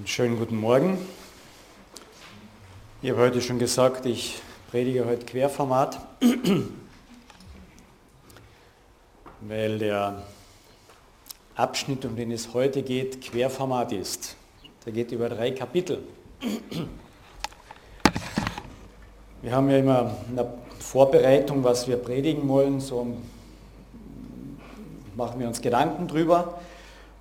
Einen schönen guten Morgen. Ich habe heute schon gesagt, ich predige heute Querformat, weil der Abschnitt, um den es heute geht, Querformat ist. Der geht über drei Kapitel. Wir haben ja immer eine Vorbereitung, was wir predigen wollen, so machen wir uns Gedanken drüber.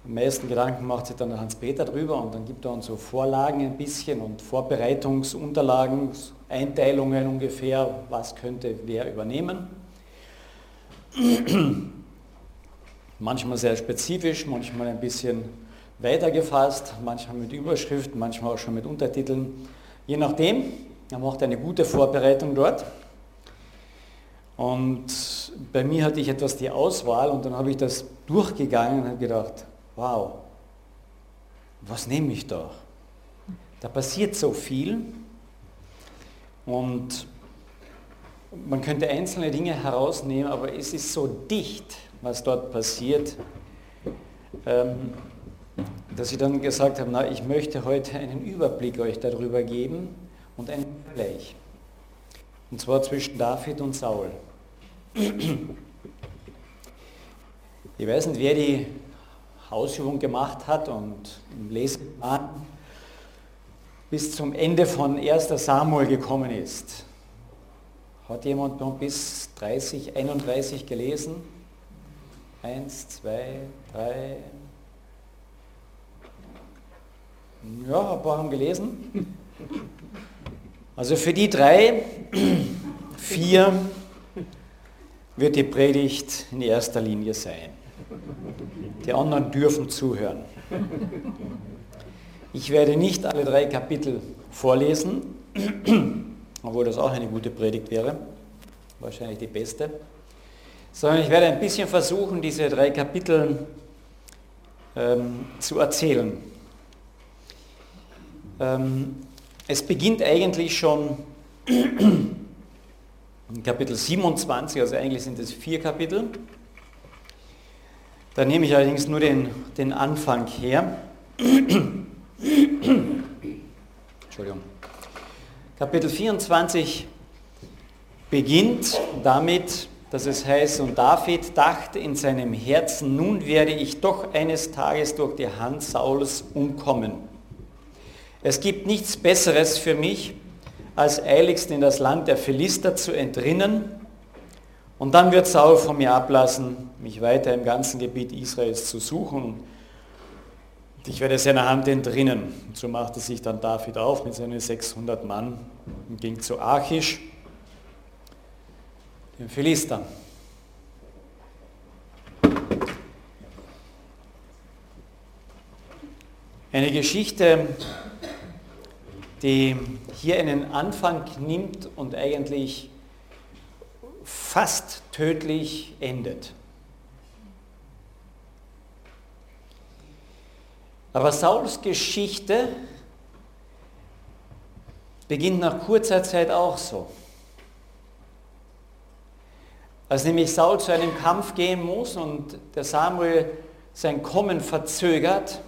Am meisten Gedanken macht sich dann Hans-Peter drüber und dann gibt er uns so Vorlagen ein bisschen und Vorbereitungsunterlagen, Einteilungen ungefähr, was könnte wer übernehmen. manchmal sehr spezifisch, manchmal ein bisschen weiter gefasst, manchmal mit Überschriften, manchmal auch schon mit Untertiteln. Je nachdem, er macht eine gute Vorbereitung dort. Und bei mir hatte ich etwas die Auswahl und dann habe ich das durchgegangen und habe gedacht, wow, was nehme ich da? Da passiert so viel und man könnte einzelne Dinge herausnehmen, aber es ist so dicht, was dort passiert, ähm, dass ich dann gesagt habe, na, ich möchte heute einen Überblick euch darüber geben und einen Vergleich. Und zwar zwischen David und Saul. Ich weiß nicht, wer die Hausübung gemacht hat und im Leseplan bis zum Ende von 1. Samuel gekommen ist. Hat jemand noch bis 30, 31 gelesen? Eins, zwei, drei. Ja, ein paar haben gelesen. Also für die drei, vier wird die Predigt in erster Linie sein. Die anderen dürfen zuhören. Ich werde nicht alle drei Kapitel vorlesen, obwohl das auch eine gute Predigt wäre, wahrscheinlich die beste, sondern ich werde ein bisschen versuchen, diese drei Kapitel ähm, zu erzählen. Ähm, es beginnt eigentlich schon in Kapitel 27, also eigentlich sind es vier Kapitel. Da nehme ich allerdings nur den, den Anfang her. Entschuldigung. Kapitel 24 beginnt damit, dass es heißt, und David dachte in seinem Herzen, nun werde ich doch eines Tages durch die Hand Sauls umkommen. Es gibt nichts Besseres für mich, als eiligst in das Land der Philister zu entrinnen und dann wird Saul von mir ablassen, mich weiter im ganzen Gebiet Israels zu suchen. Und ich werde seiner Hand entrinnen. Und so machte sich dann David auf mit seinen 600 Mann und ging zu Achish, den Philistern. Eine Geschichte, die hier einen Anfang nimmt und eigentlich fast tödlich endet. Aber Sauls Geschichte beginnt nach kurzer Zeit auch so. Als nämlich Saul zu einem Kampf gehen muss und der Samuel sein Kommen verzögert,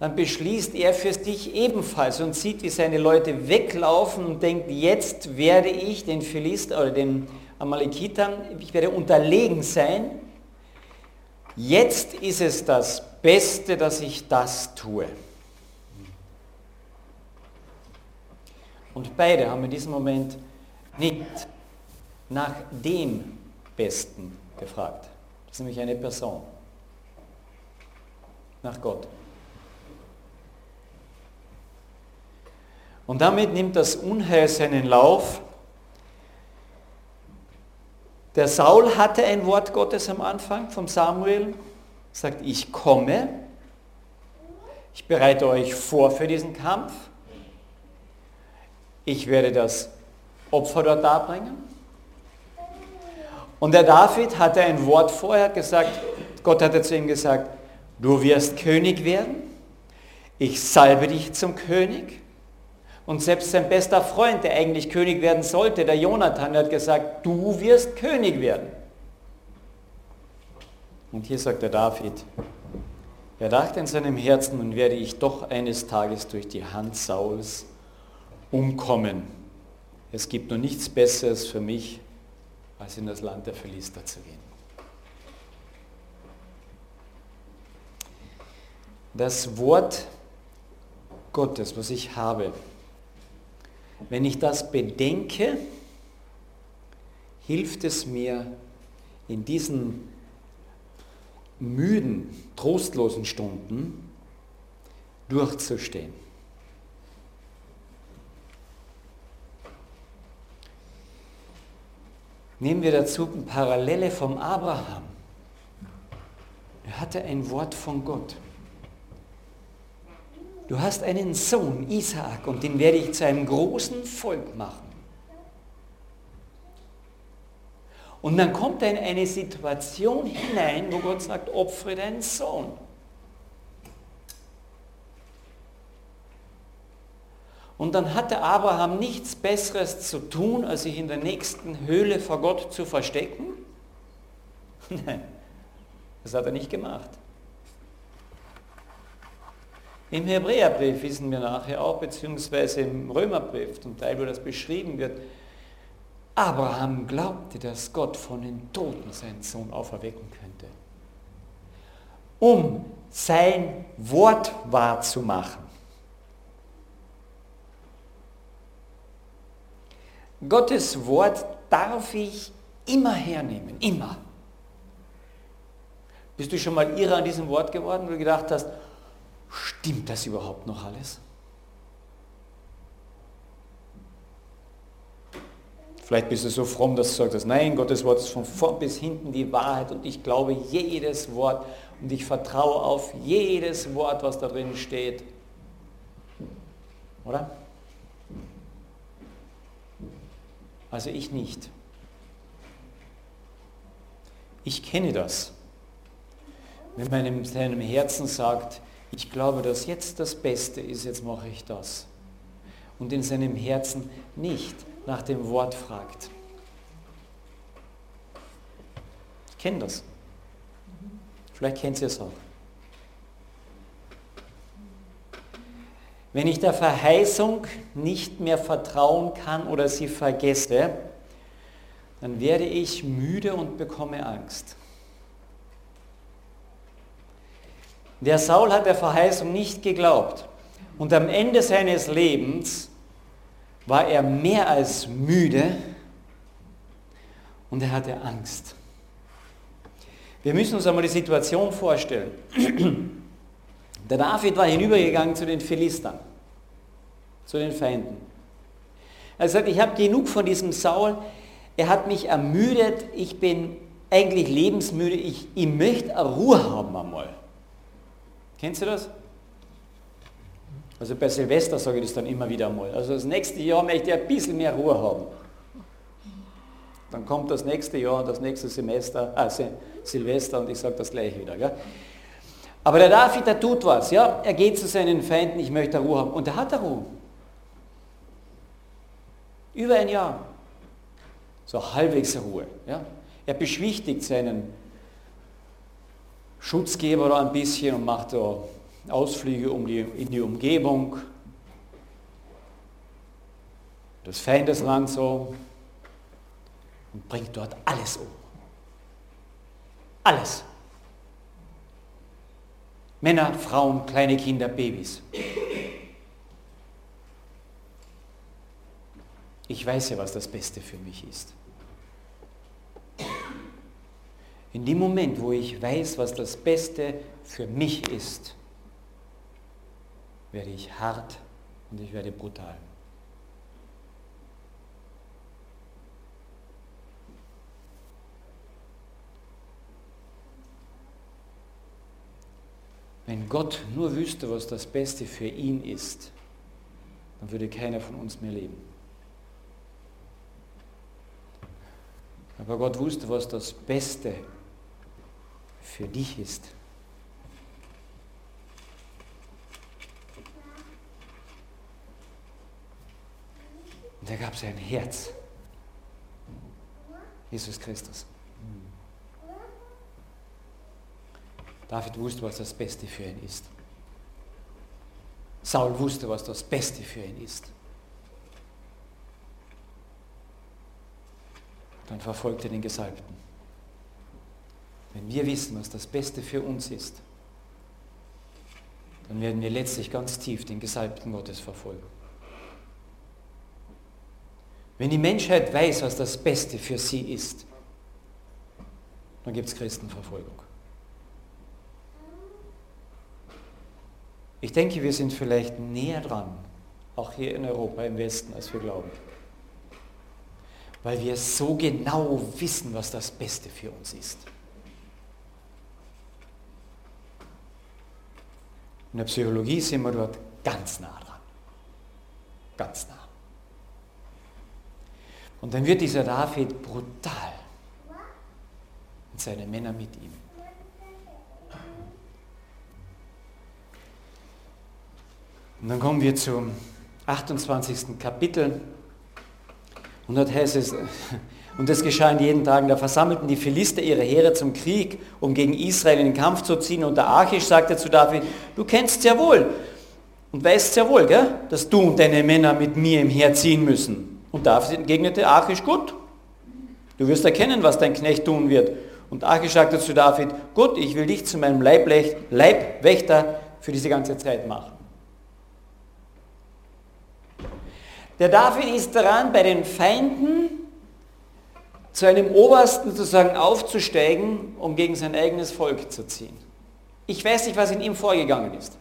dann beschließt er für sich ebenfalls und sieht, wie seine Leute weglaufen und denkt, jetzt werde ich den Philister oder den Amalekitern, ich werde unterlegen sein. Jetzt ist es das Beste, dass ich das tue. Und beide haben in diesem Moment nicht nach dem Besten gefragt. Das ist nämlich eine Person. Nach Gott. Und damit nimmt das Unheil seinen Lauf. Der Saul hatte ein Wort Gottes am Anfang vom Samuel, sagt, ich komme, ich bereite euch vor für diesen Kampf, ich werde das Opfer dort darbringen. Und der David hatte ein Wort vorher gesagt, Gott hatte zu ihm gesagt, du wirst König werden, ich salbe dich zum König, und selbst sein bester Freund, der eigentlich König werden sollte, der Jonathan, hat gesagt, du wirst König werden. Und hier sagt der David, Er dachte in seinem Herzen, nun werde ich doch eines Tages durch die Hand Sauls umkommen. Es gibt nur nichts Besseres für mich, als in das Land der Philister zu gehen. Das Wort Gottes, was ich habe, wenn ich das bedenke, hilft es mir in diesen müden, trostlosen Stunden durchzustehen. Nehmen wir dazu eine Parallele vom Abraham. Er hatte ein Wort von Gott. Du hast einen Sohn, Isaak, und den werde ich zu einem großen Volk machen. Und dann kommt er in eine Situation hinein, wo Gott sagt, opfere deinen Sohn. Und dann hatte Abraham nichts Besseres zu tun, als sich in der nächsten Höhle vor Gott zu verstecken? Nein, das hat er nicht gemacht. Im Hebräerbrief wissen wir nachher auch, beziehungsweise im Römerbrief, zum Teil, wo das beschrieben wird, Abraham glaubte, dass Gott von den Toten seinen Sohn auferwecken könnte, um sein Wort wahrzumachen. Gottes Wort darf ich immer hernehmen, immer. Bist du schon mal irre an diesem Wort geworden, wo du gedacht hast, stimmt das überhaupt noch alles? Vielleicht bist du so fromm, dass du sagst, nein, Gottes Wort ist von vorn bis hinten die Wahrheit und ich glaube jedes Wort und ich vertraue auf jedes Wort, was da drin steht. Oder? Also ich nicht. Ich kenne das. Wenn man in seinem Herzen sagt, ich glaube, dass jetzt das Beste ist, jetzt mache ich das. Und in seinem Herzen nicht nach dem Wort fragt. Ich kenne das. Vielleicht kennt ihr es auch. Wenn ich der Verheißung nicht mehr vertrauen kann oder sie vergesse, dann werde ich müde und bekomme Angst. Der Saul hat der Verheißung nicht geglaubt. Und am Ende seines Lebens war er mehr als müde und er hatte Angst. Wir müssen uns einmal die Situation vorstellen. Der David war hinübergegangen zu den Philistern, zu den Feinden. Er sagt, ich habe genug von diesem Saul, er hat mich ermüdet, ich bin eigentlich lebensmüde, ich, ich möchte Ruhe haben einmal. Kennst du das? Also bei Silvester sage ich das dann immer wieder einmal. Also das nächste Jahr möchte ich ein bisschen mehr Ruhe haben. Dann kommt das nächste Jahr und das nächste Semester, also Silvester und ich sage das gleiche wieder. Gell? Aber der David, der tut was, ja. Er geht zu seinen Feinden, ich möchte Ruhe haben. Und er hat Ruhe. Über ein Jahr. So halbwegs Ruhe. Ja. Er beschwichtigt seinen Schutzgeber da ein bisschen und macht da Ausflüge um die, in die Umgebung. Das Feindesland so und bringt dort alles um. Alles. Männer, Frauen, kleine Kinder, Babys. Ich weiß ja, was das Beste für mich ist. In dem Moment, wo ich weiß, was das Beste für mich ist, werde ich hart und ich werde brutal. Wenn Gott nur wüsste, was das Beste für ihn ist, dann würde keiner von uns mehr leben. Aber Gott wusste, was das Beste für dich ist. Und er gab sein Herz. Jesus Christus. David wusste, was das Beste für ihn ist. Saul wusste, was das Beste für ihn ist. Dann verfolgte den Gesalbten. Wenn wir wissen, was das Beste für uns ist, dann werden wir letztlich ganz tief den Gesalbten Gottes verfolgen. Wenn die Menschheit weiß, was das Beste für sie ist, dann gibt es Christenverfolgung. Ich denke, wir sind vielleicht näher dran, auch hier in Europa, im Westen, als wir glauben. Weil wir so genau wissen, was das Beste für uns ist. In der Psychologie sind wir dort ganz nah dran. Ganz nah. Und dann wird dieser David brutal. Und seine Männer mit ihm. Und dann kommen wir zum 28. Kapitel. Und dort heißt es, und es geschah in jeden Tagen, da versammelten die Philister ihre Heere zum Krieg, um gegen Israel in den Kampf zu ziehen. Und der Achish sagte zu David, du kennst sehr wohl und weißt sehr wohl, gell, dass du und deine Männer mit mir im Heer ziehen müssen. Und David entgegnete Achish, gut, du wirst erkennen, was dein Knecht tun wird. Und Achish sagte zu David, gut, ich will dich zu meinem Leibwächter für diese ganze Zeit machen. Der David ist daran, bei den Feinden zu einem Obersten sozusagen aufzusteigen, um gegen sein eigenes Volk zu ziehen. Ich weiß nicht, was in ihm vorgegangen ist.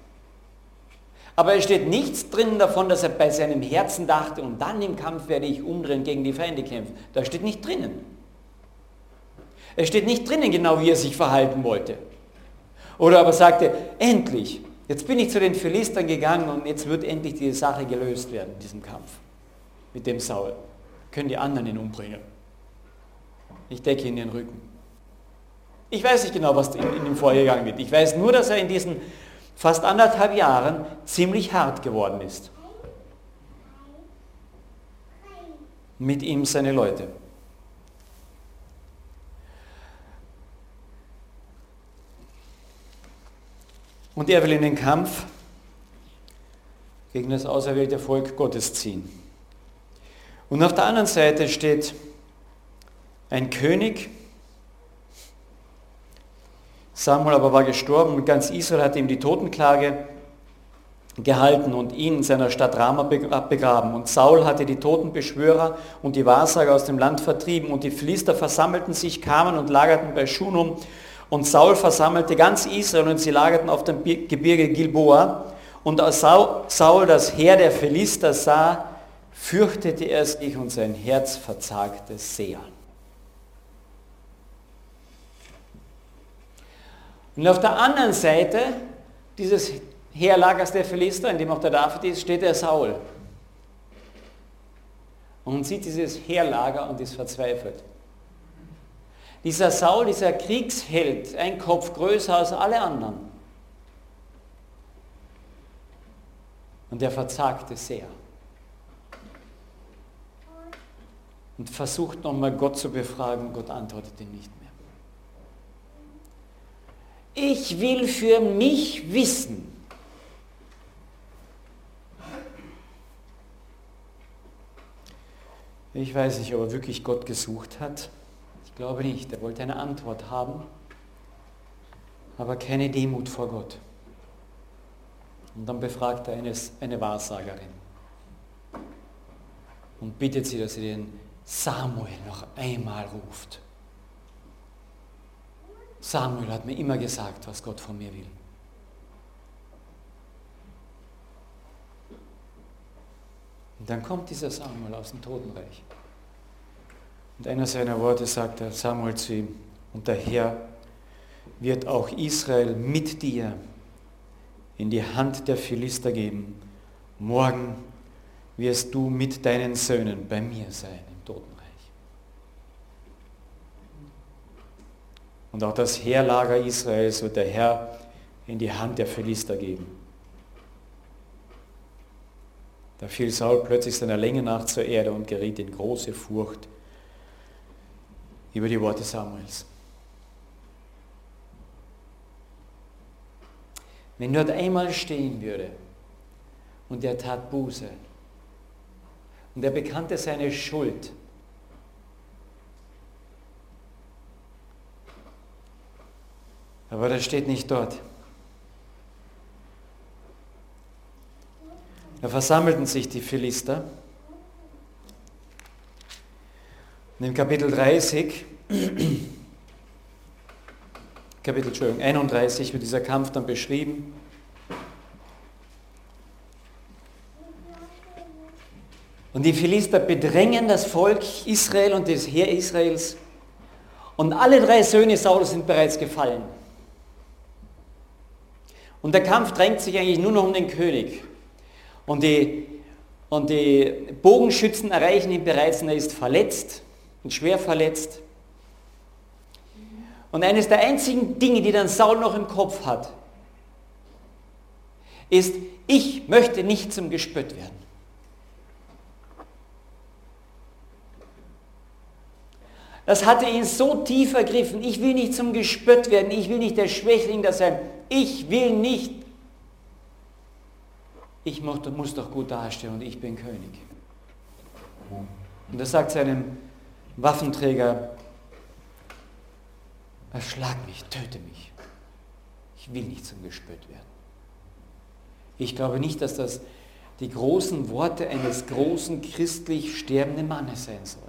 Aber es steht nichts drin davon, dass er bei seinem Herzen dachte, und dann im Kampf werde ich umdrehen gegen die Feinde kämpfen. Da steht nicht drinnen. Es steht nicht drinnen genau, wie er sich verhalten wollte. Oder aber sagte, endlich, jetzt bin ich zu den Philistern gegangen und jetzt wird endlich diese Sache gelöst werden, in diesem Kampf mit dem Saul. Können die anderen ihn umbringen. Ich decke ihn den Rücken. Ich weiß nicht genau, was in, in ihm vorgegangen wird. Ich weiß nur, dass er in diesen fast anderthalb Jahren ziemlich hart geworden ist. Mit ihm seine Leute. Und er will in den Kampf gegen das auserwählte Volk Gottes ziehen. Und auf der anderen Seite steht ein König. Samuel aber war gestorben und ganz Israel hat ihm die Totenklage gehalten und ihn in seiner Stadt Rama begraben. Und Saul hatte die Totenbeschwörer und die Wahrsager aus dem Land vertrieben und die Philister versammelten sich, kamen und lagerten bei Schunum und Saul versammelte ganz Israel und sie lagerten auf dem Gebirge Gilboa. Und als Saul das Heer der Philister sah, fürchtete er sich und sein Herz verzagte sehr. Und auf der anderen Seite dieses Heerlagers der Philister, in dem auch der David ist, steht der Saul. Und sieht dieses Heerlager und ist verzweifelt. Dieser Saul, dieser Kriegsheld, ein Kopf größer als alle anderen. Und er verzagte sehr. und versucht nochmal Gott zu befragen. Gott antwortet ihm nicht. Ich will für mich wissen, Ich weiß nicht, ob er wirklich Gott gesucht hat. Ich glaube nicht. Er wollte eine Antwort haben, aber keine Demut vor Gott. Und dann befragt er eine, eine Wahrsagerin und bittet sie, dass sie den Samuel noch einmal ruft. Samuel hat mir immer gesagt, was Gott von mir will. Und dann kommt dieser Samuel aus dem Totenreich. Und einer seiner Worte sagt er Samuel zu ihm, und der Herr wird auch Israel mit dir in die Hand der Philister geben. Morgen wirst du mit deinen Söhnen bei mir sein. Und auch das Heerlager Israels wird der Herr in die Hand der Philister geben. Da fiel Saul plötzlich seiner Länge nach zur Erde und geriet in große Furcht über die Worte Samuels. wenn dort einmal stehen würde und er tat Buße und er bekannte seine Schuld, aber das steht nicht dort. Da versammelten sich die Philister. Und im Kapitel 30 Kapitel Entschuldigung, 31 wird dieser Kampf dann beschrieben. Und die Philister bedrängen das Volk Israel und das Heer Israels. Und alle drei Söhne Saul sind bereits gefallen. Und der Kampf drängt sich eigentlich nur noch um den König. Und die, und die Bogenschützen erreichen ihn bereits und er ist verletzt und schwer verletzt. Und eines der einzigen Dinge, die dann Saul noch im Kopf hat, ist, ich möchte nicht zum Gespött werden. Das hatte ihn so tief ergriffen. Ich will nicht zum Gespött werden. Ich will nicht der Schwächling da sein. Ich will nicht. Ich muss doch gut dastehen und ich bin König. Und das sagt seinem Waffenträger, Erschlag mich, töte mich. Ich will nicht zum Gespött werden. Ich glaube nicht, dass das die großen Worte eines großen christlich sterbenden Mannes sein sollen.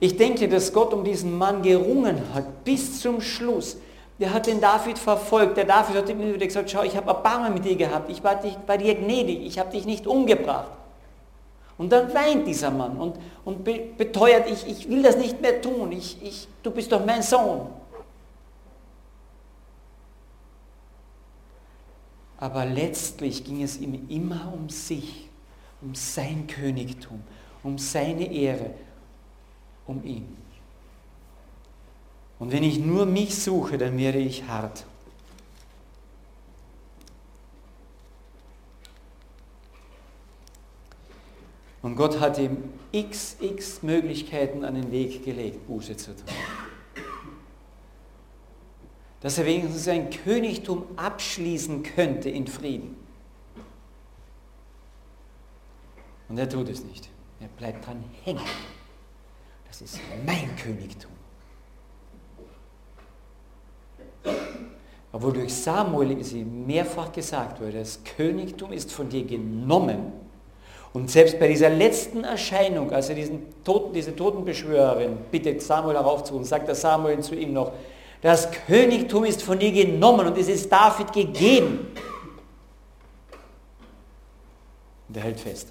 Ich denke, dass Gott um diesen Mann gerungen hat bis zum Schluss. Der hat den David verfolgt. Der David hat ihm wieder gesagt, schau, ich habe Erbarmen mit dir gehabt. Ich war, dich, war dir gnädig. Ich habe dich nicht umgebracht. Und dann weint dieser Mann und, und beteuert, ich, ich will das nicht mehr tun, ich, ich, du bist doch mein Sohn. Aber letztlich ging es ihm immer um sich, um sein Königtum, um seine Ehre, um ihn. Und wenn ich nur mich suche, dann werde ich hart. Und Gott hat ihm xx Möglichkeiten an den Weg gelegt, Buße zu tun. Dass er wenigstens sein Königtum abschließen könnte in Frieden. Und er tut es nicht. Er bleibt dran hängen. Ist mein Königtum. Obwohl durch Samuel mehrfach gesagt wurde, das Königtum ist von dir genommen und selbst bei dieser letzten Erscheinung, als er diesen Toten, diese Totenbeschwörerin bittet, Samuel heraufzuholen, sagt der Samuel zu ihm noch, das Königtum ist von dir genommen und es ist David gegeben. Und er hält fest,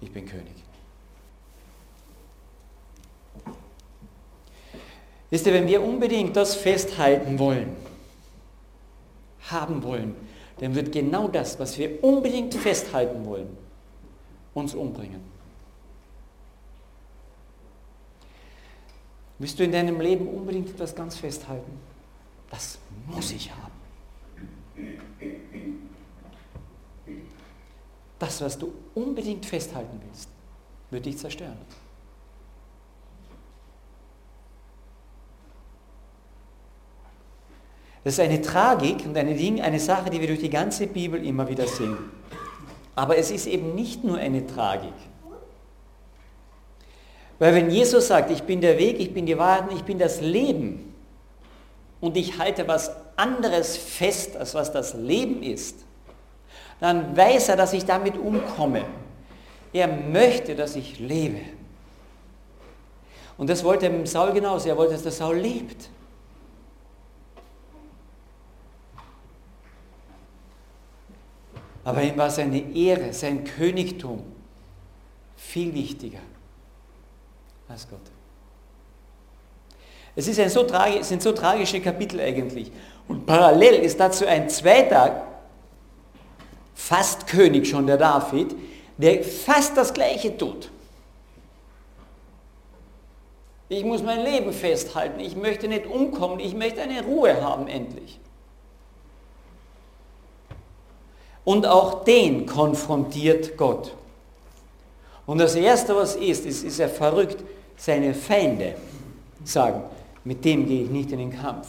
ich bin König. Wisst ihr, wenn wir unbedingt das festhalten wollen, haben wollen, dann wird genau das, was wir unbedingt festhalten wollen, uns umbringen. Willst du in deinem Leben unbedingt etwas ganz festhalten? Das muss ich haben. Das, was du unbedingt festhalten willst, wird dich zerstören. Das ist eine Tragik und eine, Ding, eine Sache, die wir durch die ganze Bibel immer wieder sehen. Aber es ist eben nicht nur eine Tragik. Weil wenn Jesus sagt, ich bin der Weg, ich bin die Wahrheit, ich bin das Leben und ich halte was anderes fest, als was das Leben ist, dann weiß er, dass ich damit umkomme. Er möchte, dass ich lebe. Und das wollte Saul genauso. Er wollte, dass der Saul lebt. Aber ihm war seine Ehre, sein Königtum viel wichtiger als Gott. Es ist ein so sind so tragische Kapitel eigentlich. Und parallel ist dazu ein zweiter, fast König schon, der David, der fast das Gleiche tut. Ich muss mein Leben festhalten, ich möchte nicht umkommen, ich möchte eine Ruhe haben endlich. Und auch den konfrontiert Gott. Und das Erste, was ist, ist, ist er verrückt. Seine Feinde sagen, mit dem gehe ich nicht in den Kampf.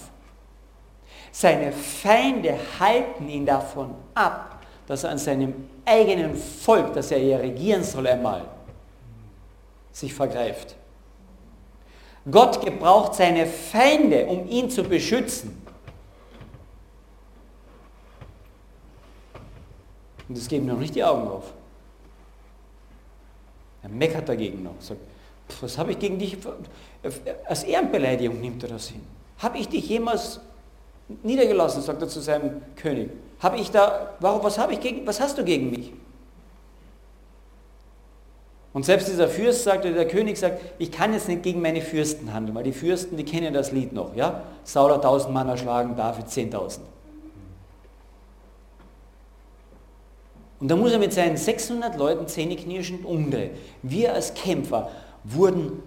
Seine Feinde halten ihn davon ab, dass er an seinem eigenen Volk, das er ja regieren soll einmal, sich vergreift. Gott gebraucht seine Feinde, um ihn zu beschützen. Und es geben noch nicht die Augen auf. Er meckert dagegen noch, sagt, was habe ich gegen dich, als Ehrenbeleidigung nimmt er das hin. Habe ich dich jemals niedergelassen, sagt er zu seinem König. Habe ich da, warum, was, habe ich gegen, was hast du gegen mich? Und selbst dieser Fürst sagt, oder der König sagt, ich kann jetzt nicht gegen meine Fürsten handeln, weil die Fürsten, die kennen das Lied noch. Ja? Saul hat tausend Mann erschlagen, David 10.000. Und da muss er mit seinen 600 Leuten zähneknirschend umdrehen. Wir als Kämpfer wurden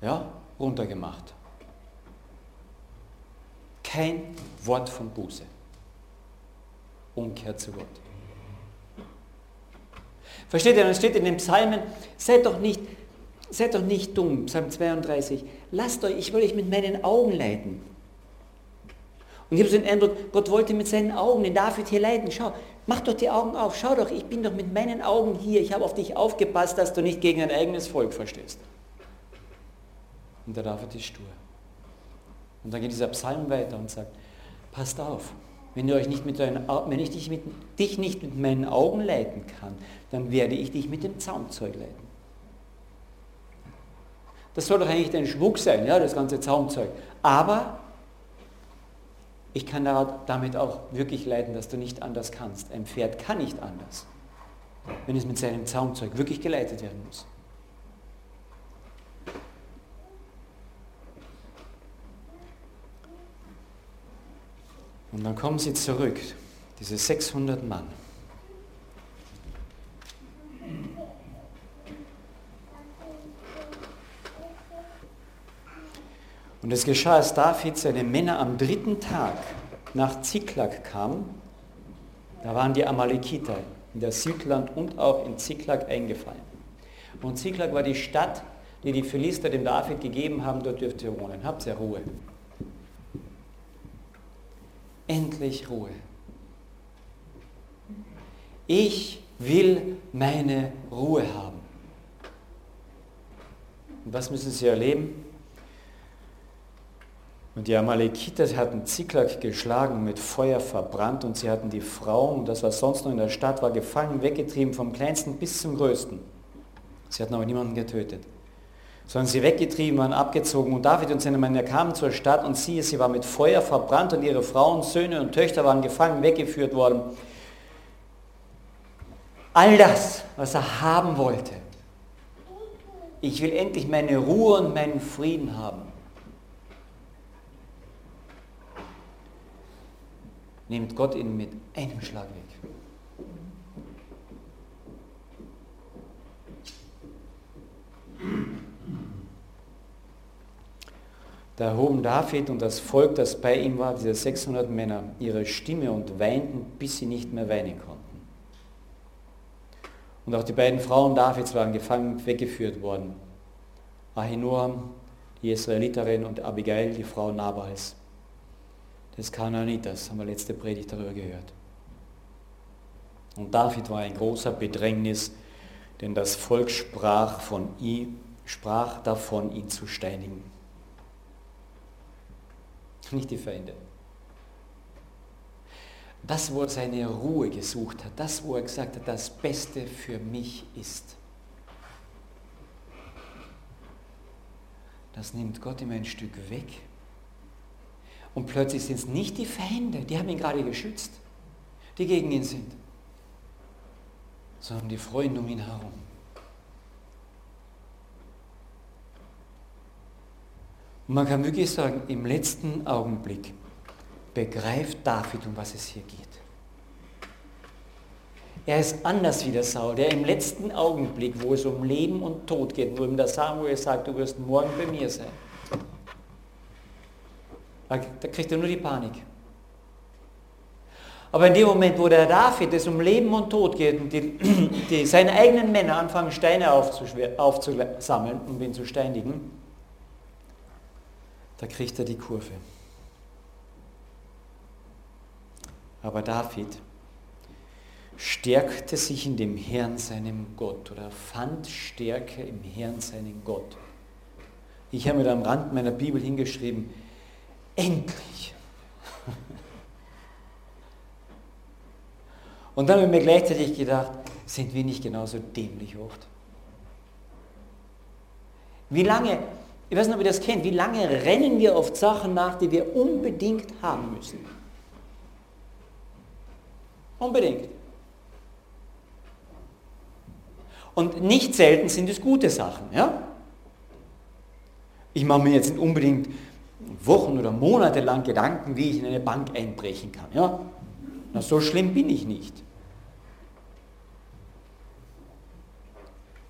ja, runtergemacht. Kein Wort von Buße. Umkehr zu Gott. Versteht ihr? Dann steht in den Psalmen, seid doch nicht, seid doch nicht dumm, Psalm 32. Lasst euch, ich will euch mit meinen Augen leiten. Und ich habe so den Eindruck, Gott wollte mit seinen Augen den David hier leiten. Schau, mach doch die Augen auf, schau doch, ich bin doch mit meinen Augen hier. Ich habe auf dich aufgepasst, dass du nicht gegen dein eigenes Volk verstehst. Und der David ist stur. Und dann geht dieser Psalm weiter und sagt, passt auf, wenn, euch nicht mit deinen, wenn ich dich, mit, dich nicht mit meinen Augen leiten kann, dann werde ich dich mit dem Zaumzeug leiten. Das soll doch eigentlich dein Schmuck sein, ja, das ganze Zaumzeug. Aber ich kann damit auch wirklich leiten, dass du nicht anders kannst. Ein Pferd kann nicht anders, wenn es mit seinem Zaumzeug wirklich geleitet werden muss. Und dann kommen sie zurück, diese 600 Mann. Und es geschah, als David seine Männer am dritten Tag nach Ziklag kam, da waren die Amalekiter in der Südland und auch in Ziklag eingefallen. Und Ziklag war die Stadt, die die Philister dem David gegeben haben, dort dürft ihr wohnen. Habt ihr Ruhe. Endlich Ruhe. Ich will meine Ruhe haben. Und was müssen sie erleben? Und die Amalekiter hatten Ziklag geschlagen, mit Feuer verbrannt und sie hatten die Frauen, das was sonst noch in der Stadt war, gefangen, weggetrieben, vom kleinsten bis zum größten. Sie hatten aber niemanden getötet, sondern sie weggetrieben, waren abgezogen und David und seine Männer kamen zur Stadt und siehe, sie war mit Feuer verbrannt und ihre Frauen, Söhne und Töchter waren gefangen, weggeführt worden. All das, was er haben wollte. Ich will endlich meine Ruhe und meinen Frieden haben. Nimmt Gott ihn mit einem Schlag weg. Da erhoben David und das Volk, das bei ihm war, diese 600 Männer, ihre Stimme und weinten, bis sie nicht mehr weinen konnten. Und auch die beiden Frauen Davids waren gefangen, weggeführt worden. Ahinoam, die Israeliterin, und Abigail, die Frau Nabals des Kanaaniters, haben wir letzte Predigt darüber gehört. Und David war ein großer Bedrängnis, denn das Volk sprach, von ihm, sprach davon, ihn zu steinigen. Nicht die Feinde. Das, wo er seine Ruhe gesucht hat, das, wo er gesagt hat, das Beste für mich ist. Das nimmt Gott ihm ein Stück weg und plötzlich sind es nicht die Feinde, die haben ihn gerade geschützt, die gegen ihn sind, sondern die Freunde um ihn herum. Und man kann wirklich sagen, im letzten Augenblick begreift David, um was es hier geht. Er ist anders wie der Saul, der im letzten Augenblick, wo es um Leben und Tod geht, wo ihm der Samuel sagt, du wirst morgen bei mir sein, da kriegt er nur die Panik. Aber in dem Moment, wo der David es um Leben und Tod geht und die, die, seine eigenen Männer anfangen, Steine aufzusammeln, um ihn zu steinigen, da kriegt er die Kurve. Aber David stärkte sich in dem Herrn, seinem Gott, oder fand Stärke im Herrn, seinen Gott. Ich habe mir am Rand meiner Bibel hingeschrieben, endlich Und dann habe ich mir gleichzeitig gedacht, sind wir nicht genauso dämlich oft? Wie lange, ich weiß nicht, ob ihr das kennt, wie lange rennen wir oft Sachen nach, die wir unbedingt haben müssen? Unbedingt. Und nicht selten sind es gute Sachen. Ja? Ich mache mir jetzt nicht unbedingt Wochen oder Monate lang Gedanken, wie ich in eine Bank einbrechen kann. Ja? Na, so schlimm bin ich nicht.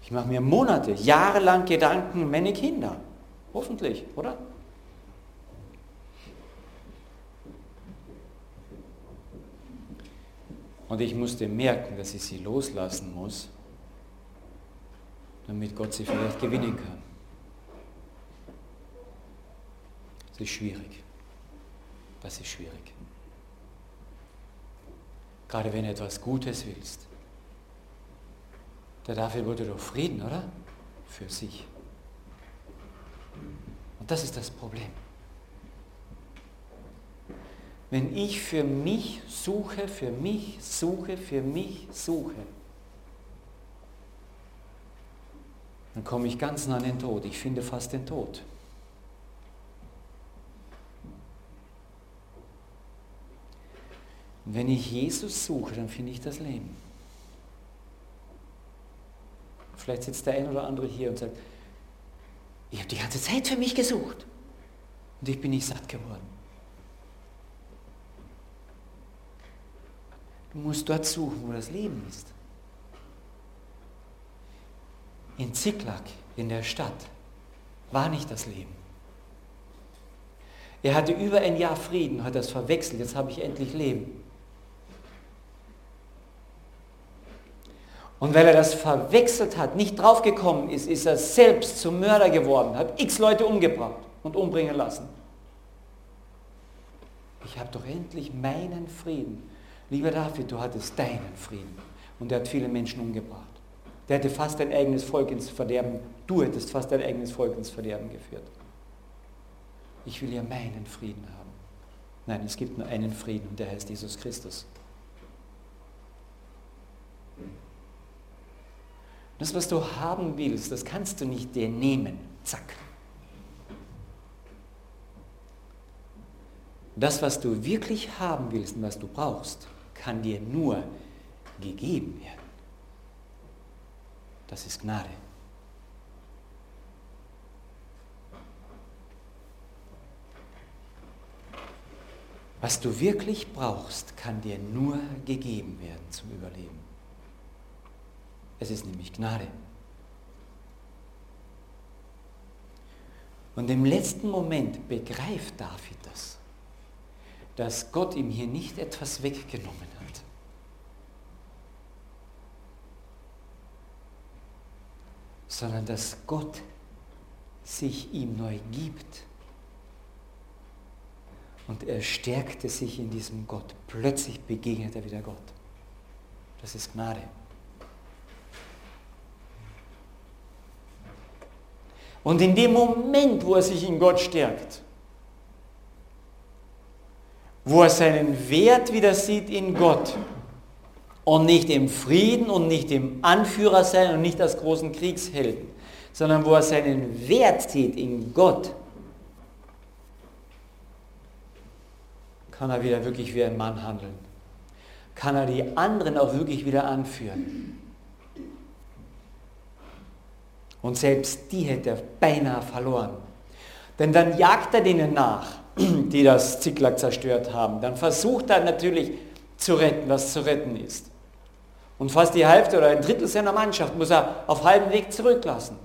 Ich mache mir Monate, jahrelang Gedanken meine Kinder. Hoffentlich, oder? Und ich musste merken, dass ich sie loslassen muss, damit Gott sie vielleicht gewinnen kann. Das ist schwierig. Das ist schwierig. Gerade wenn du etwas Gutes willst. Der David wollte doch Frieden, oder? Für sich. Und das ist das Problem. Wenn ich für mich suche, für mich suche, für mich suche, dann komme ich ganz nah an den Tod. Ich finde fast den Tod. Und wenn ich Jesus suche, dann finde ich das Leben. Vielleicht sitzt der ein oder andere hier und sagt, ich habe die ganze Zeit für mich gesucht und ich bin nicht satt geworden. Du musst dort suchen, wo das Leben ist. In Ziklag, in der Stadt, war nicht das Leben. Er hatte über ein Jahr Frieden, hat das verwechselt, jetzt habe ich endlich Leben. Und weil er das verwechselt hat, nicht draufgekommen ist, ist er selbst zum Mörder geworden, hat x Leute umgebracht und umbringen lassen. Ich habe doch endlich meinen Frieden. Lieber David, du hattest deinen Frieden. Und er hat viele Menschen umgebracht. Der hätte fast dein eigenes Volk ins Verderben, du hättest fast dein eigenes Volk ins Verderben geführt. Ich will ja meinen Frieden haben. Nein, es gibt nur einen Frieden und der heißt Jesus Christus. Das, was du haben willst, das kannst du nicht dir nehmen. Zack. Das, was du wirklich haben willst und was du brauchst, kann dir nur gegeben werden. Das ist Gnade. Was du wirklich brauchst, kann dir nur gegeben werden zum Überleben. Es ist nämlich Gnade. Und im letzten Moment begreift David das, dass Gott ihm hier nicht etwas weggenommen hat. sondern dass Gott sich ihm neu gibt. Und er stärkte sich in diesem Gott. Plötzlich begegnet er wieder Gott. Das ist Gnade. Und in dem Moment, wo er sich in Gott stärkt, wo er seinen Wert wieder sieht in Gott und nicht im Frieden und nicht im Anführer sein und nicht als großen Kriegshelden, sondern wo er seinen Wert sieht in Gott, kann er wieder wirklich wie ein Mann handeln. Kann er die anderen auch wirklich wieder anführen. Und selbst die hätte er beinahe verloren. Denn dann jagt er denen nach, die das Ziklag zerstört haben. Dann versucht er natürlich zu retten, was zu retten ist. Und fast die Hälfte oder ein Drittel seiner Mannschaft muss er auf halbem Weg zurücklassen.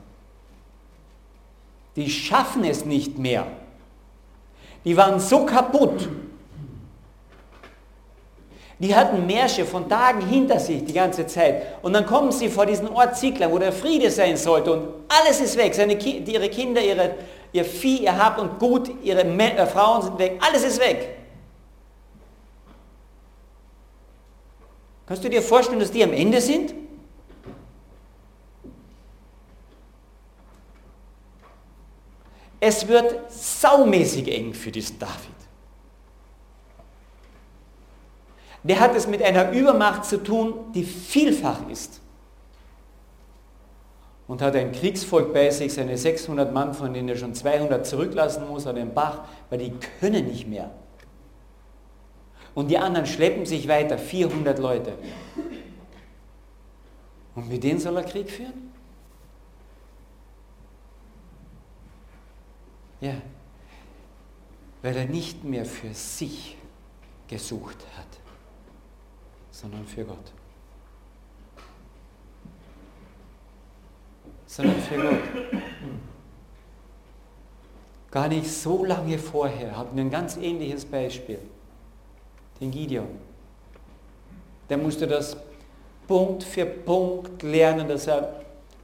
Die schaffen es nicht mehr. Die waren so kaputt. Die hatten Märsche von Tagen hinter sich die ganze Zeit. Und dann kommen sie vor diesen Ort Ziklag, wo der Friede sein sollte. Und alles ist weg. Seine, ihre Kinder, ihre, ihr Vieh, ihr Hab und Gut, ihre äh, Frauen sind weg. Alles ist weg. Kannst du dir vorstellen, dass die am Ende sind? Es wird saumäßig eng für diesen David. Der hat es mit einer Übermacht zu tun, die vielfach ist. Und hat ein Kriegsvolk bei sich, seine 600 Mann, von denen er schon 200 zurücklassen muss an den Bach, weil die können nicht mehr. Und die anderen schleppen sich weiter, 400 Leute. Und mit denen soll er Krieg führen? Ja, weil er nicht mehr für sich gesucht hat, sondern für Gott. Sondern für Gott. Gar nicht so lange vorher hatten wir ein ganz ähnliches Beispiel. Den Gideon. Der musste das Punkt für Punkt lernen, dass er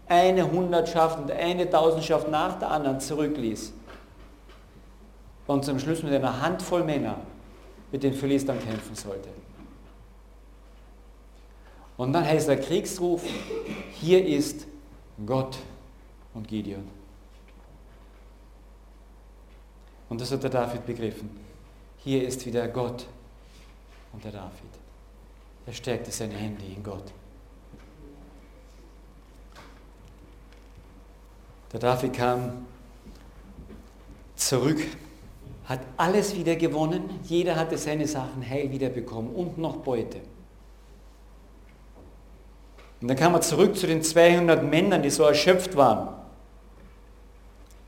eine Hundertschaft und eine Tausendschaft nach der anderen zurückließ und zum Schluss mit einer Handvoll Männer mit den Philistern kämpfen sollte. Und dann heißt der Kriegsruf, hier ist Gott und Gideon. Und das hat der David begriffen. Hier ist wieder Gott und der David. Er stärkte seine Hände in Gott. Der David kam zurück hat alles wieder gewonnen, jeder hatte seine Sachen heil wiederbekommen und noch Beute. Und dann kam er zurück zu den 200 Männern, die so erschöpft waren,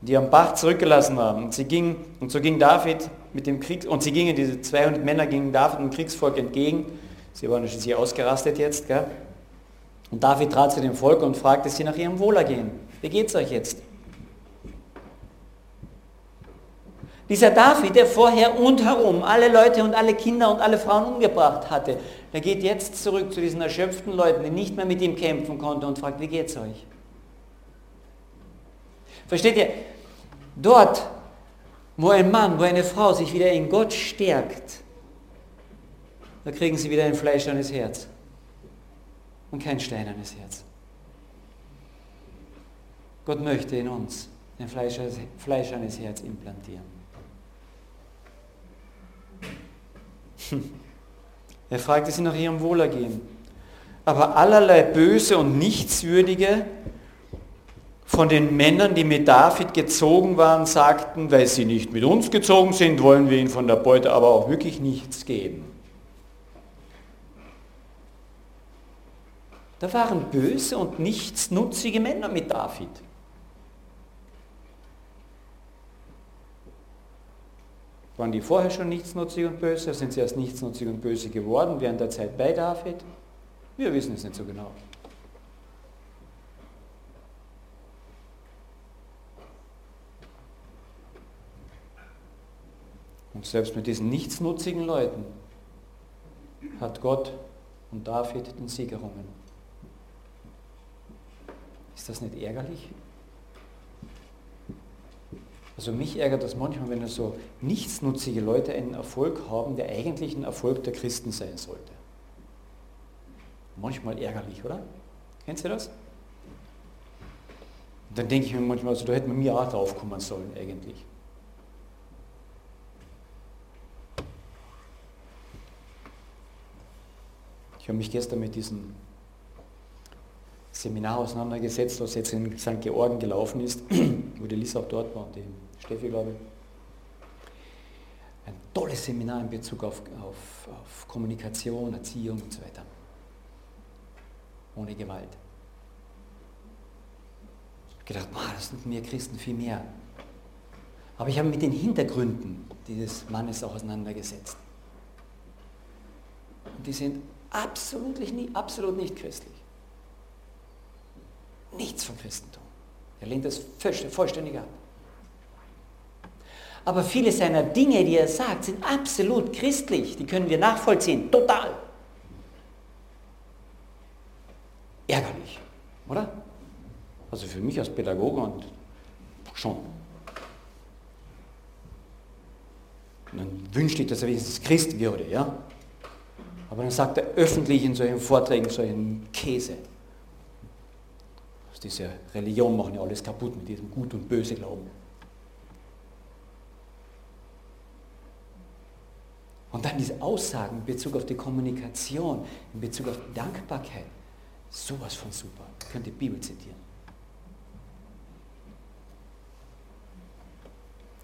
die am Bach zurückgelassen waren. Und, sie ging, und so ging David mit dem Krieg, und sie gingen, diese 200 Männer gingen David dem Kriegsvolk entgegen. Sie waren schließlich ausgerastet jetzt. Gell? Und David trat zu dem Volk und fragte sie nach ihrem Wohlergehen. Wie geht es euch jetzt? Dieser David, der vorher und herum alle Leute und alle Kinder und alle Frauen umgebracht hatte, der geht jetzt zurück zu diesen erschöpften Leuten, die nicht mehr mit ihm kämpfen konnten und fragt, wie geht's euch? Versteht ihr? Dort, wo ein Mann, wo eine Frau sich wieder in Gott stärkt, da kriegen sie wieder ein fleischernes Herz und kein steinernes Herz. Gott möchte in uns ein fleischernes Herz implantieren. Er fragte sie nach ihrem Wohlergehen. Aber allerlei Böse und Nichtswürdige von den Männern, die mit David gezogen waren, sagten, weil sie nicht mit uns gezogen sind, wollen wir ihnen von der Beute aber auch wirklich nichts geben. Da waren böse und nichtsnutzige Männer mit David. Waren die vorher schon nichtsnutzig und böse? Sind sie erst nichtsnutzig und böse geworden während der Zeit bei David? Wir wissen es nicht so genau. Und selbst mit diesen nichtsnutzigen Leuten hat Gott und David den Sieg errungen. Ist das nicht ärgerlich? Also mich ärgert das manchmal, wenn so nichtsnutzige Leute einen Erfolg haben, der eigentlich ein Erfolg der Christen sein sollte. Manchmal ärgerlich, oder? Kennst du das? Und dann denke ich mir manchmal, also da hätte man mir auch drauf kommen sollen eigentlich. Ich habe mich gestern mit diesem Seminar auseinandergesetzt, was jetzt in St. Georgen gelaufen ist, wo die Lisa auch dort war und die Steffi, glaube ich. Ein tolles Seminar in Bezug auf, auf, auf Kommunikation, Erziehung und so weiter. Ohne Gewalt. Gedacht, man, das sind mir Christen viel mehr. Aber ich habe mit den Hintergründen dieses Mannes auch auseinandergesetzt. Und die sind absolut nicht, absolut nicht christlich. Nichts von Christentum. Er lehnt das vollständig ab. Aber viele seiner Dinge, die er sagt, sind absolut christlich. Die können wir nachvollziehen. Total. Ärgerlich, oder? Also für mich als Pädagoge und schon. Dann wünschte ich, dass er wenigstens Christ würde, ja? Aber dann sagt er öffentlich in solchen Vorträgen solchen Käse. Aus dieser Religion machen ja alles kaputt mit diesem Gut und Böse Glauben. Und dann diese Aussagen in Bezug auf die Kommunikation, in Bezug auf Dankbarkeit. Sowas von super. Ihr könnt die Bibel zitieren.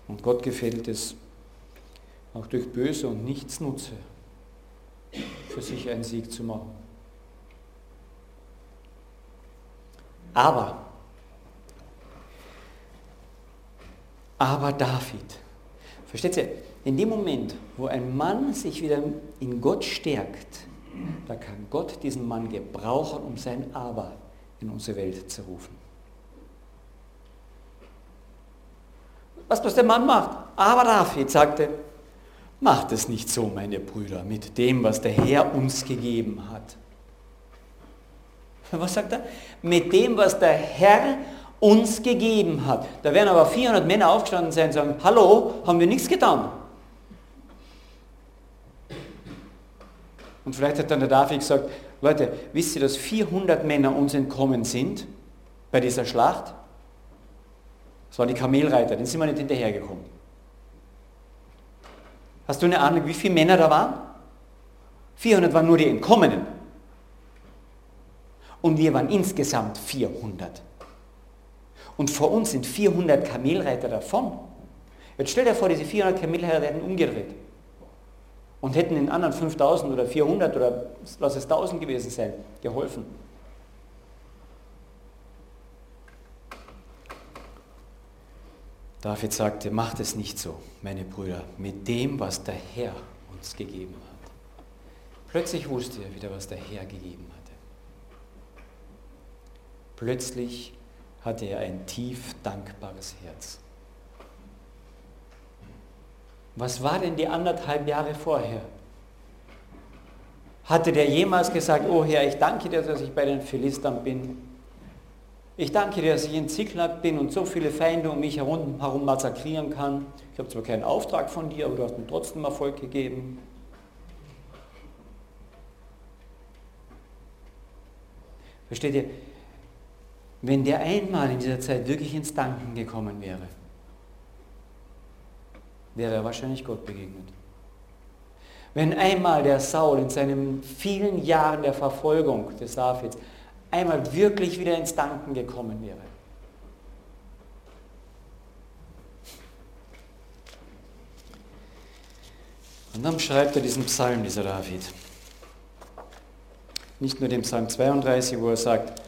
Und Gott gefällt es, auch durch Böse und Nichtsnutze für sich einen Sieg zu machen. Aber, aber David, versteht ihr, in dem Moment, wo ein Mann sich wieder in Gott stärkt, da kann Gott diesen Mann gebrauchen, um sein Aber in unsere Welt zu rufen. Was was der Mann macht? Aber David sagte, macht es nicht so, meine Brüder, mit dem, was der Herr uns gegeben hat. Was sagt er? Mit dem, was der Herr uns gegeben hat. Da werden aber 400 Männer aufgestanden sein und sagen, hallo, haben wir nichts getan. Und vielleicht hat dann der David gesagt, Leute, wisst ihr, dass 400 Männer uns entkommen sind bei dieser Schlacht? Das waren die Kamelreiter, den sind wir nicht hinterhergekommen. Hast du eine Ahnung, wie viele Männer da waren? 400 waren nur die Entkommenen. Und wir waren insgesamt 400. Und vor uns sind 400 Kamelreiter davon. Jetzt stell dir vor, diese 400 Kamelreiter hätten umgedreht und hätten den anderen 5000 oder 400 oder lass es 1000 gewesen sein, geholfen. David sagte, macht es nicht so, meine Brüder, mit dem, was der Herr uns gegeben hat. Plötzlich wusste er wieder, was der Herr gegeben hatte. Plötzlich hatte er ein tief dankbares Herz. Was war denn die anderthalb Jahre vorher? Hatte der jemals gesagt, oh Herr, ich danke dir, dass ich bei den Philistern bin? Ich danke dir, dass ich in Ziklag bin und so viele Feinde um mich herum, massakrieren kann. Ich habe zwar keinen Auftrag von dir, aber du hast mir trotzdem Erfolg gegeben. Versteht ihr? Wenn der einmal in dieser Zeit wirklich ins Danken gekommen wäre, wäre er wahrscheinlich Gott begegnet. Wenn einmal der Saul in seinen vielen Jahren der Verfolgung des Davids einmal wirklich wieder ins Danken gekommen wäre. Und dann schreibt er diesen Psalm, dieser David. Nicht nur den Psalm 32, wo er sagt,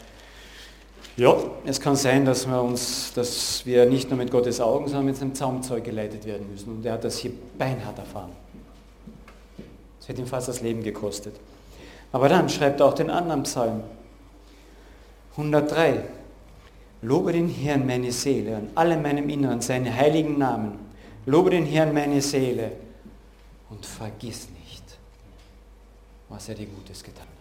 ja, es kann sein, dass wir, uns, dass wir nicht nur mit Gottes Augen, sondern mit seinem Zaumzeug geleitet werden müssen. Und er hat das hier beinhart erfahren. Es hätte ihm fast das Leben gekostet. Aber dann schreibt er auch den anderen Psalm. 103. Lobe den Herrn meine Seele und alle meinem Inneren seine heiligen Namen. Lobe den Herrn meine Seele und vergiss nicht, was er dir Gutes getan hat.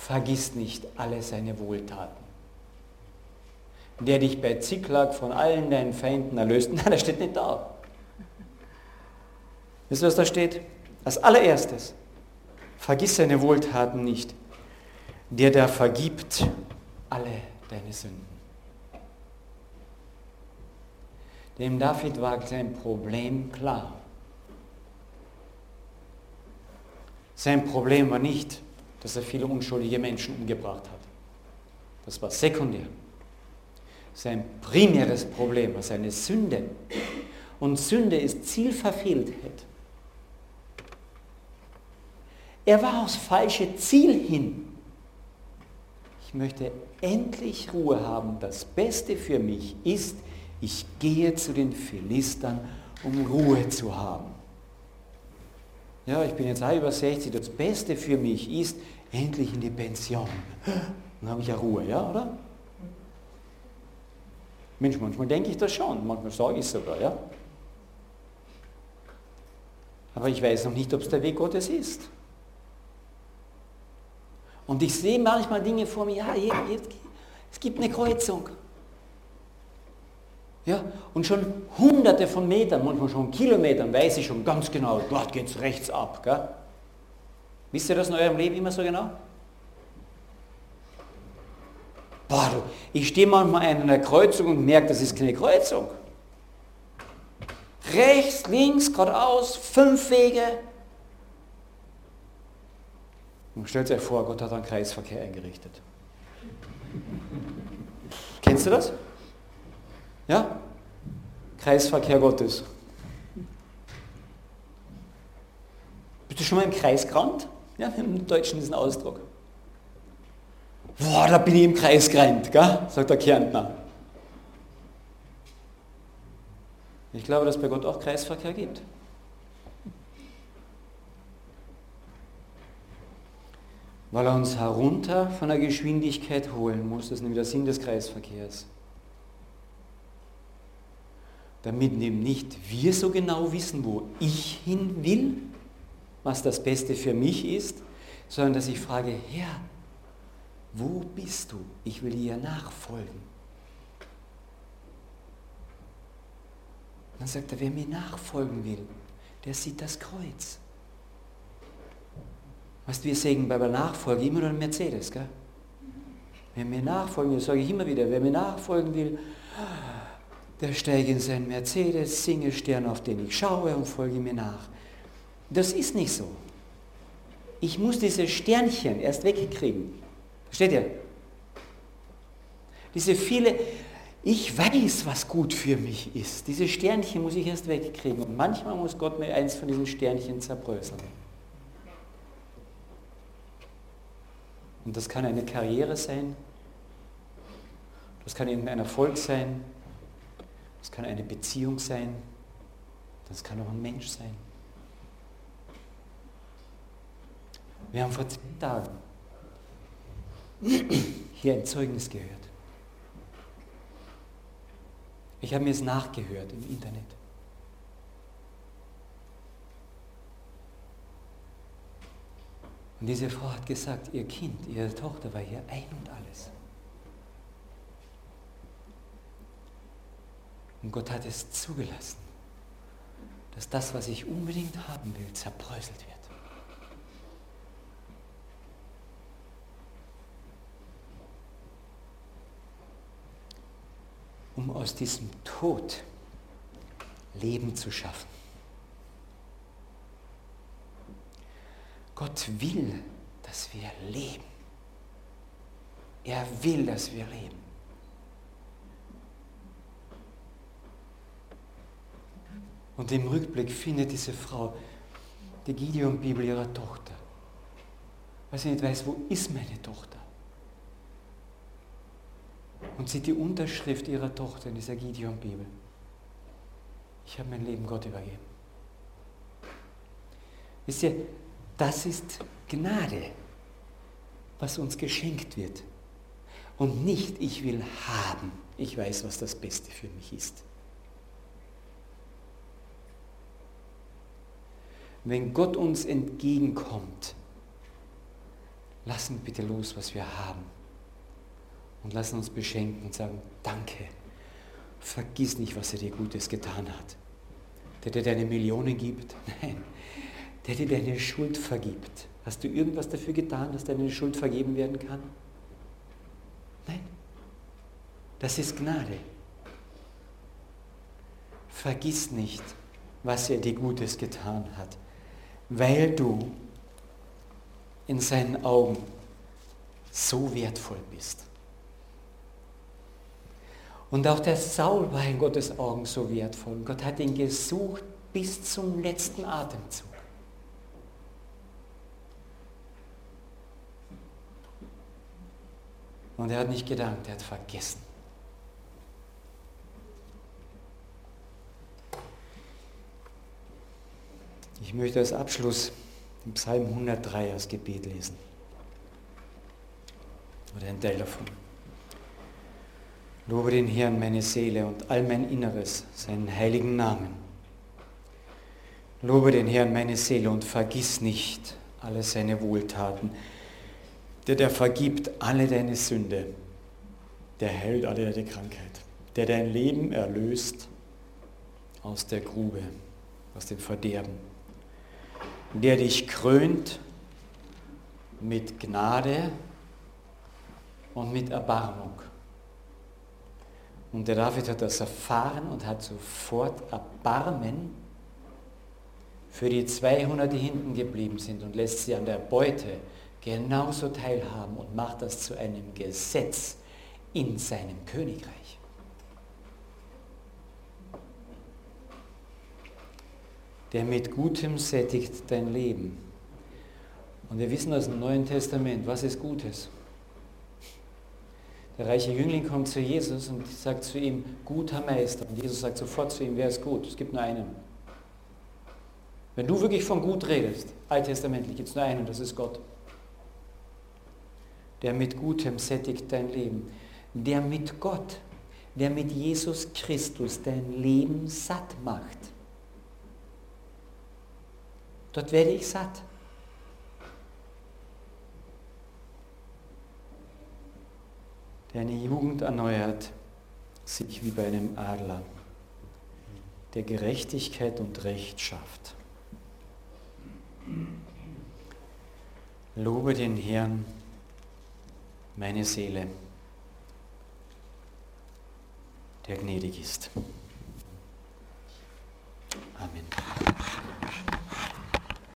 Vergiss nicht alle seine Wohltaten. Der dich bei Ziklag von allen deinen Feinden erlöst. Nein, das steht nicht da. Wisst ihr, was da steht? Als allererstes, vergiss seine Wohltaten nicht. Der da vergibt alle deine Sünden. Dem David war sein Problem klar. Sein Problem war nicht, dass er viele unschuldige Menschen umgebracht hat. Das war sekundär. Sein primäres Problem war seine Sünde. Und Sünde ist Zielverfehltheit. Er war aufs falsche Ziel hin. Ich möchte endlich Ruhe haben. Das Beste für mich ist, ich gehe zu den Philistern, um Ruhe zu haben ja, ich bin jetzt auch über 60, das Beste für mich ist, endlich in die Pension. Dann habe ich ja Ruhe, ja, oder? Mensch, manchmal denke ich das schon, manchmal sage ich es sogar, ja. Aber ich weiß noch nicht, ob es der Weg Gottes ist. Und ich sehe manchmal Dinge vor mir, ja, jetzt, Es gibt eine Kreuzung. Ja, und schon hunderte von Metern, manchmal schon Kilometern, weiß ich schon ganz genau, dort geht es rechts ab. Gell? Wisst ihr das in eurem Leben immer so genau? Boah, ich stehe manchmal an einer Kreuzung und merke, das ist keine Kreuzung. Rechts, links, geradeaus, fünf Wege. Und stellt euch vor, Gott hat einen Kreisverkehr eingerichtet. Kennst du das? Ja? Kreisverkehr Gottes. Bist du schon mal im Kreis gerannt? Ja, im Deutschen diesen Ausdruck. Boah, da bin ich im Kreis gerannt, gell? sagt der Kärntner. Ich glaube, dass bei Gott auch Kreisverkehr gibt. Weil er uns herunter von der Geschwindigkeit holen muss. Das ist nämlich der Sinn des Kreisverkehrs. Damit eben nicht wir so genau wissen, wo ich hin will, was das Beste für mich ist, sondern dass ich frage, Herr, wo bist du? Ich will dir nachfolgen. Dann sagt er, wer mir nachfolgen will, der sieht das Kreuz. Weißt du, wir sagen bei der Nachfolge immer nur ein Mercedes, gell? Wer mir nachfolgen will, sage ich immer wieder, wer mir nachfolgen will, der steige in seinen Mercedes, singe Stern, auf den ich schaue und folge mir nach. Das ist nicht so. Ich muss diese Sternchen erst wegkriegen. Versteht ihr? Diese viele, ich weiß, was gut für mich ist. Diese Sternchen muss ich erst wegkriegen. Und manchmal muss Gott mir eins von diesen Sternchen zerbröseln. Und das kann eine Karriere sein. Das kann ein Erfolg sein. Das kann eine Beziehung sein. Das kann auch ein Mensch sein. Wir haben vor zehn Tagen hier ein Zeugnis gehört. Ich habe mir es nachgehört im Internet. Und diese Frau hat gesagt, ihr Kind, ihre Tochter war hier ein und alles. Und Gott hat es zugelassen, dass das, was ich unbedingt haben will, zerbröselt wird. um aus diesem Tod Leben zu schaffen. Gott will, dass wir leben. Er will, dass wir leben. Und im Rückblick findet diese Frau die Gideon-Bibel ihrer Tochter. Weil sie nicht weiß, wo ist meine Tochter? und sieht die Unterschrift ihrer Tochter in dieser Gideon-Bibel. Ich habe mein Leben Gott übergeben. Wisst ihr, das ist Gnade, was uns geschenkt wird. Und nicht, ich will haben. Ich weiß, was das Beste für mich ist. Wenn Gott uns entgegenkommt, lassen bitte los, was wir haben und lassen uns beschenken und sagen, danke. Vergiss nicht, was er dir Gutes getan hat. Der dir deine Millionen gibt. Nein, der dir deine Schuld vergibt. Hast du irgendwas dafür getan, dass deine Schuld vergeben werden kann? Nein. Das ist Gnade. Vergiss nicht, was er dir Gutes getan hat, weil du in seinen Augen so wertvoll bist. Und auch der Saul war in Gottes Augen so wertvoll. Gott hat ihn gesucht bis zum letzten Atemzug. Und er hat nicht gedankt, er hat vergessen. Ich möchte als Abschluss den Psalm 103 als Gebet lesen. Oder ein Teil davon. Lobe den Herrn meine Seele und all mein Inneres, seinen heiligen Namen. Lobe den Herrn meine Seele und vergiss nicht alle seine Wohltaten, der der vergibt alle deine Sünde der heilt alle deine Krankheit, der dein Leben erlöst aus der Grube, aus dem Verderben, der dich krönt mit Gnade und mit Erbarmung. Und der David hat das erfahren und hat sofort Erbarmen für die 200, die hinten geblieben sind und lässt sie an der Beute genauso teilhaben und macht das zu einem Gesetz in seinem Königreich. Der mit Gutem sättigt dein Leben. Und wir wissen aus dem Neuen Testament, was ist Gutes? Der reiche Jüngling kommt zu Jesus und sagt zu ihm, guter Meister. Und Jesus sagt sofort zu ihm, wer ist gut? Es gibt nur einen. Wenn du wirklich von gut redest, alttestamentlich, gibt es nur einen, das ist Gott. Der mit Gutem sättigt dein Leben. Der mit Gott, der mit Jesus Christus dein Leben satt macht. Dort werde ich satt. Deine Jugend erneuert sich wie bei einem Adler, der Gerechtigkeit und Recht schafft. Lobe den Herrn, meine Seele, der gnädig ist. Amen.